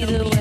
The way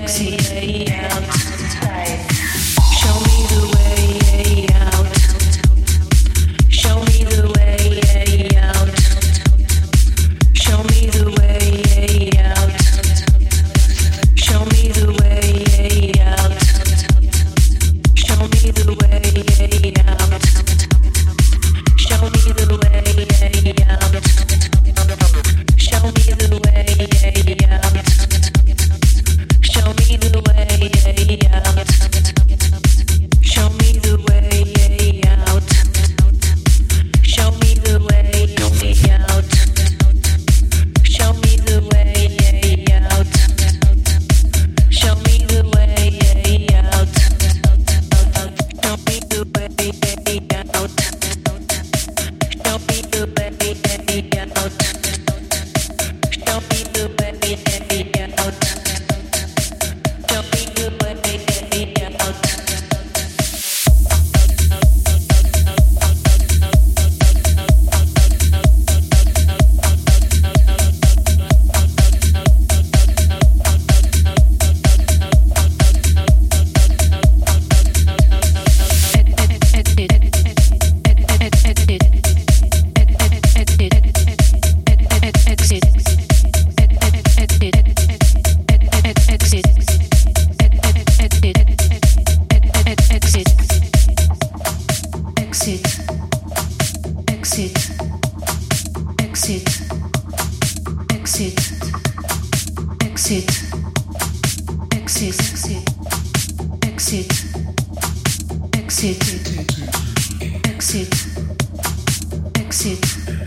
it.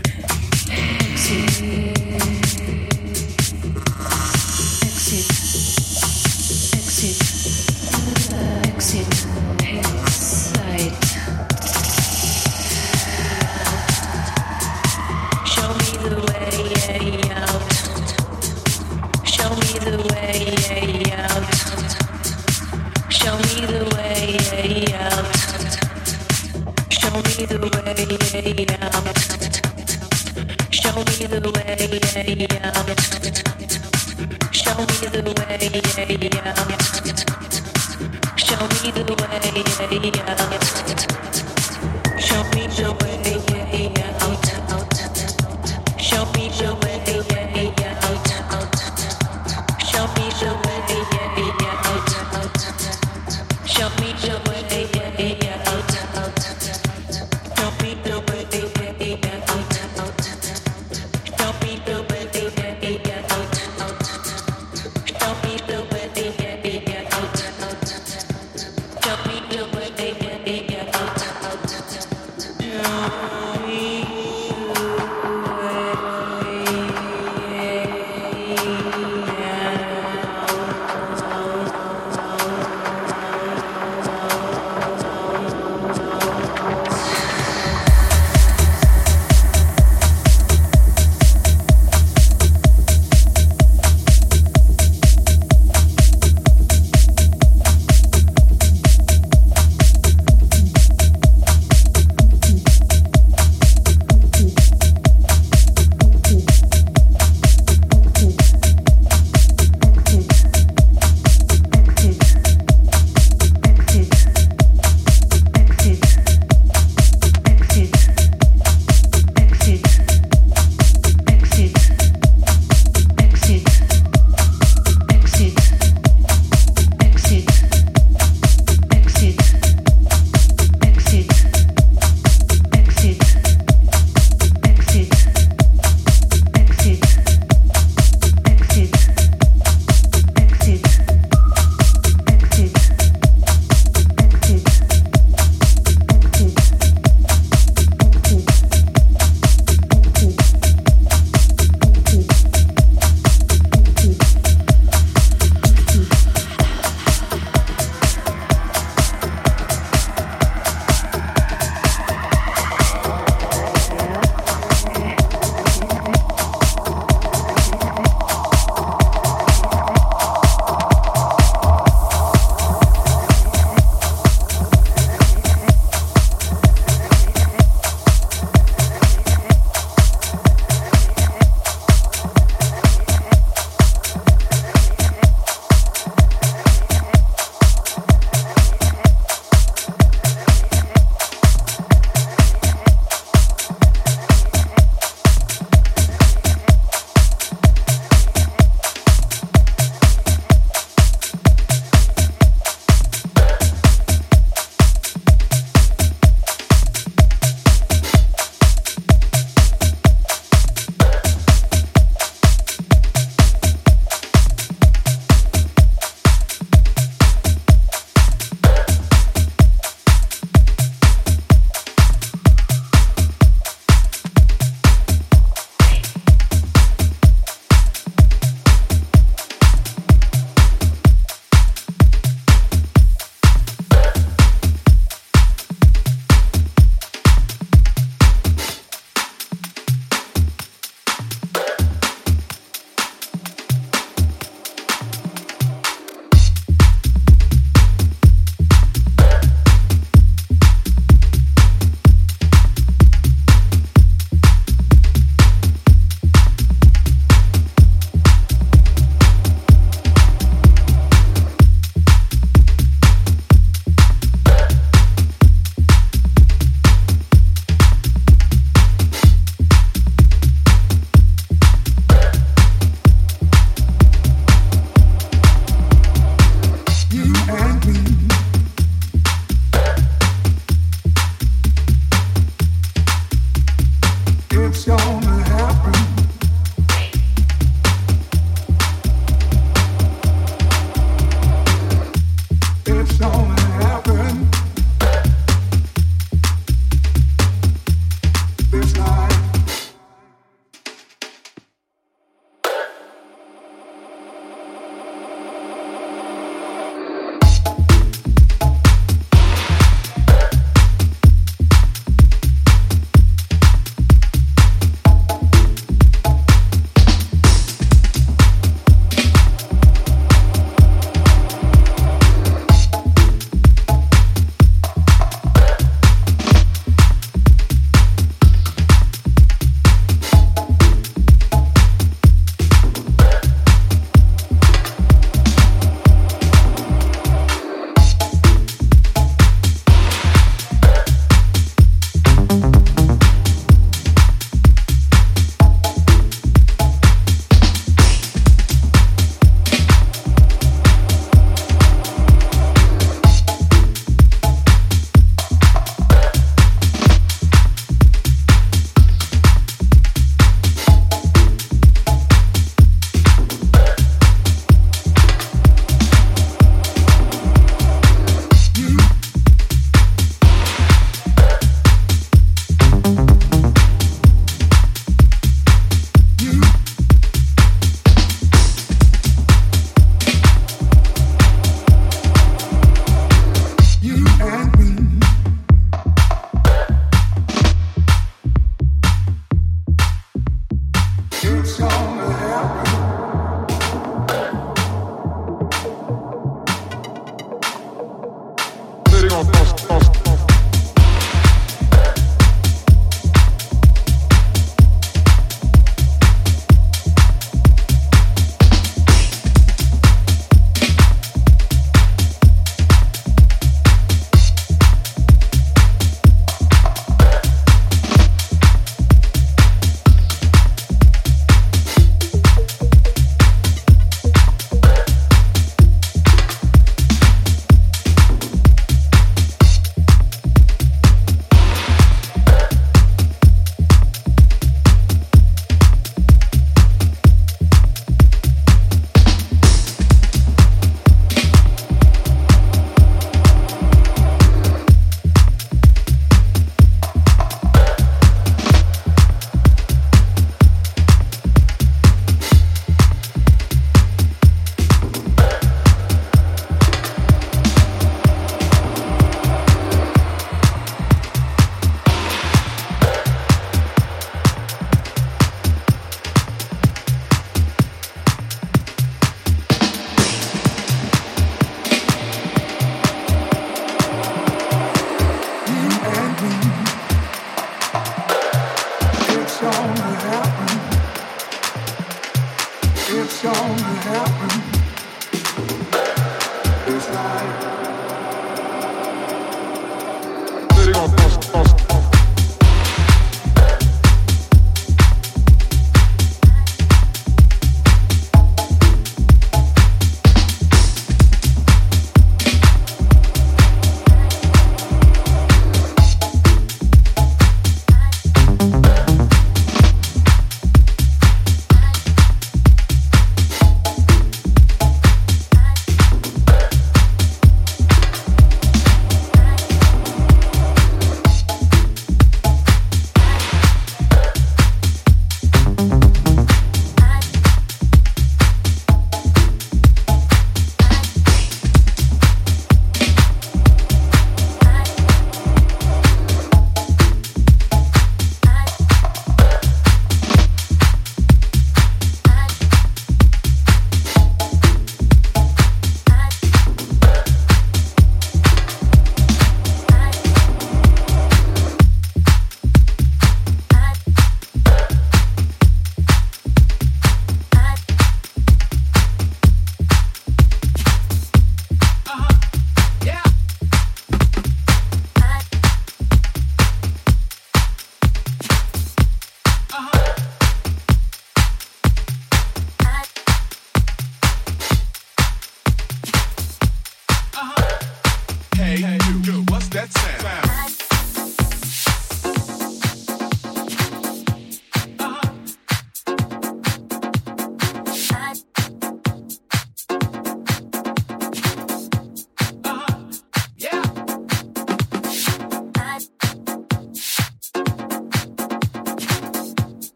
that sound.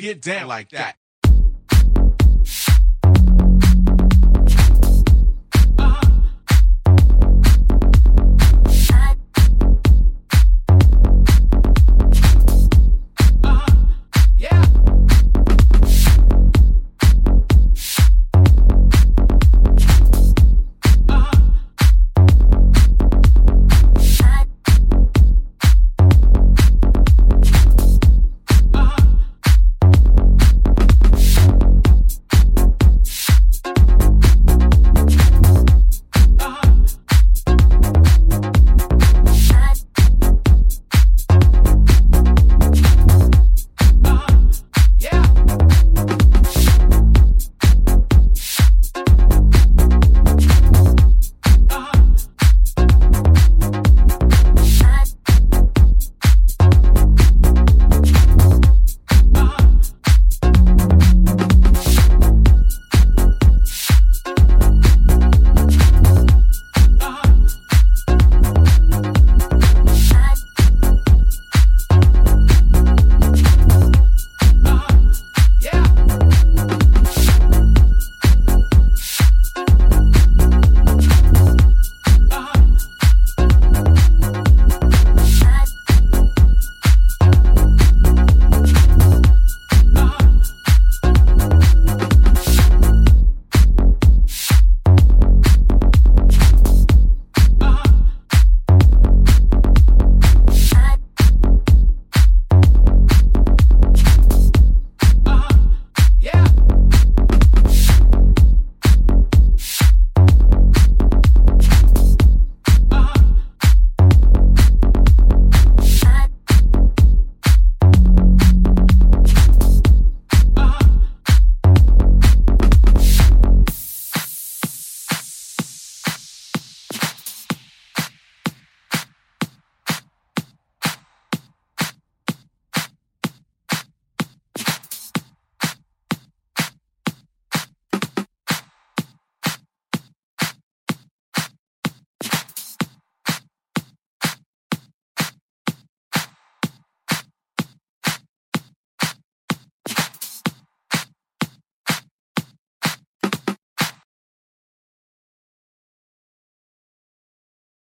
To get down like that.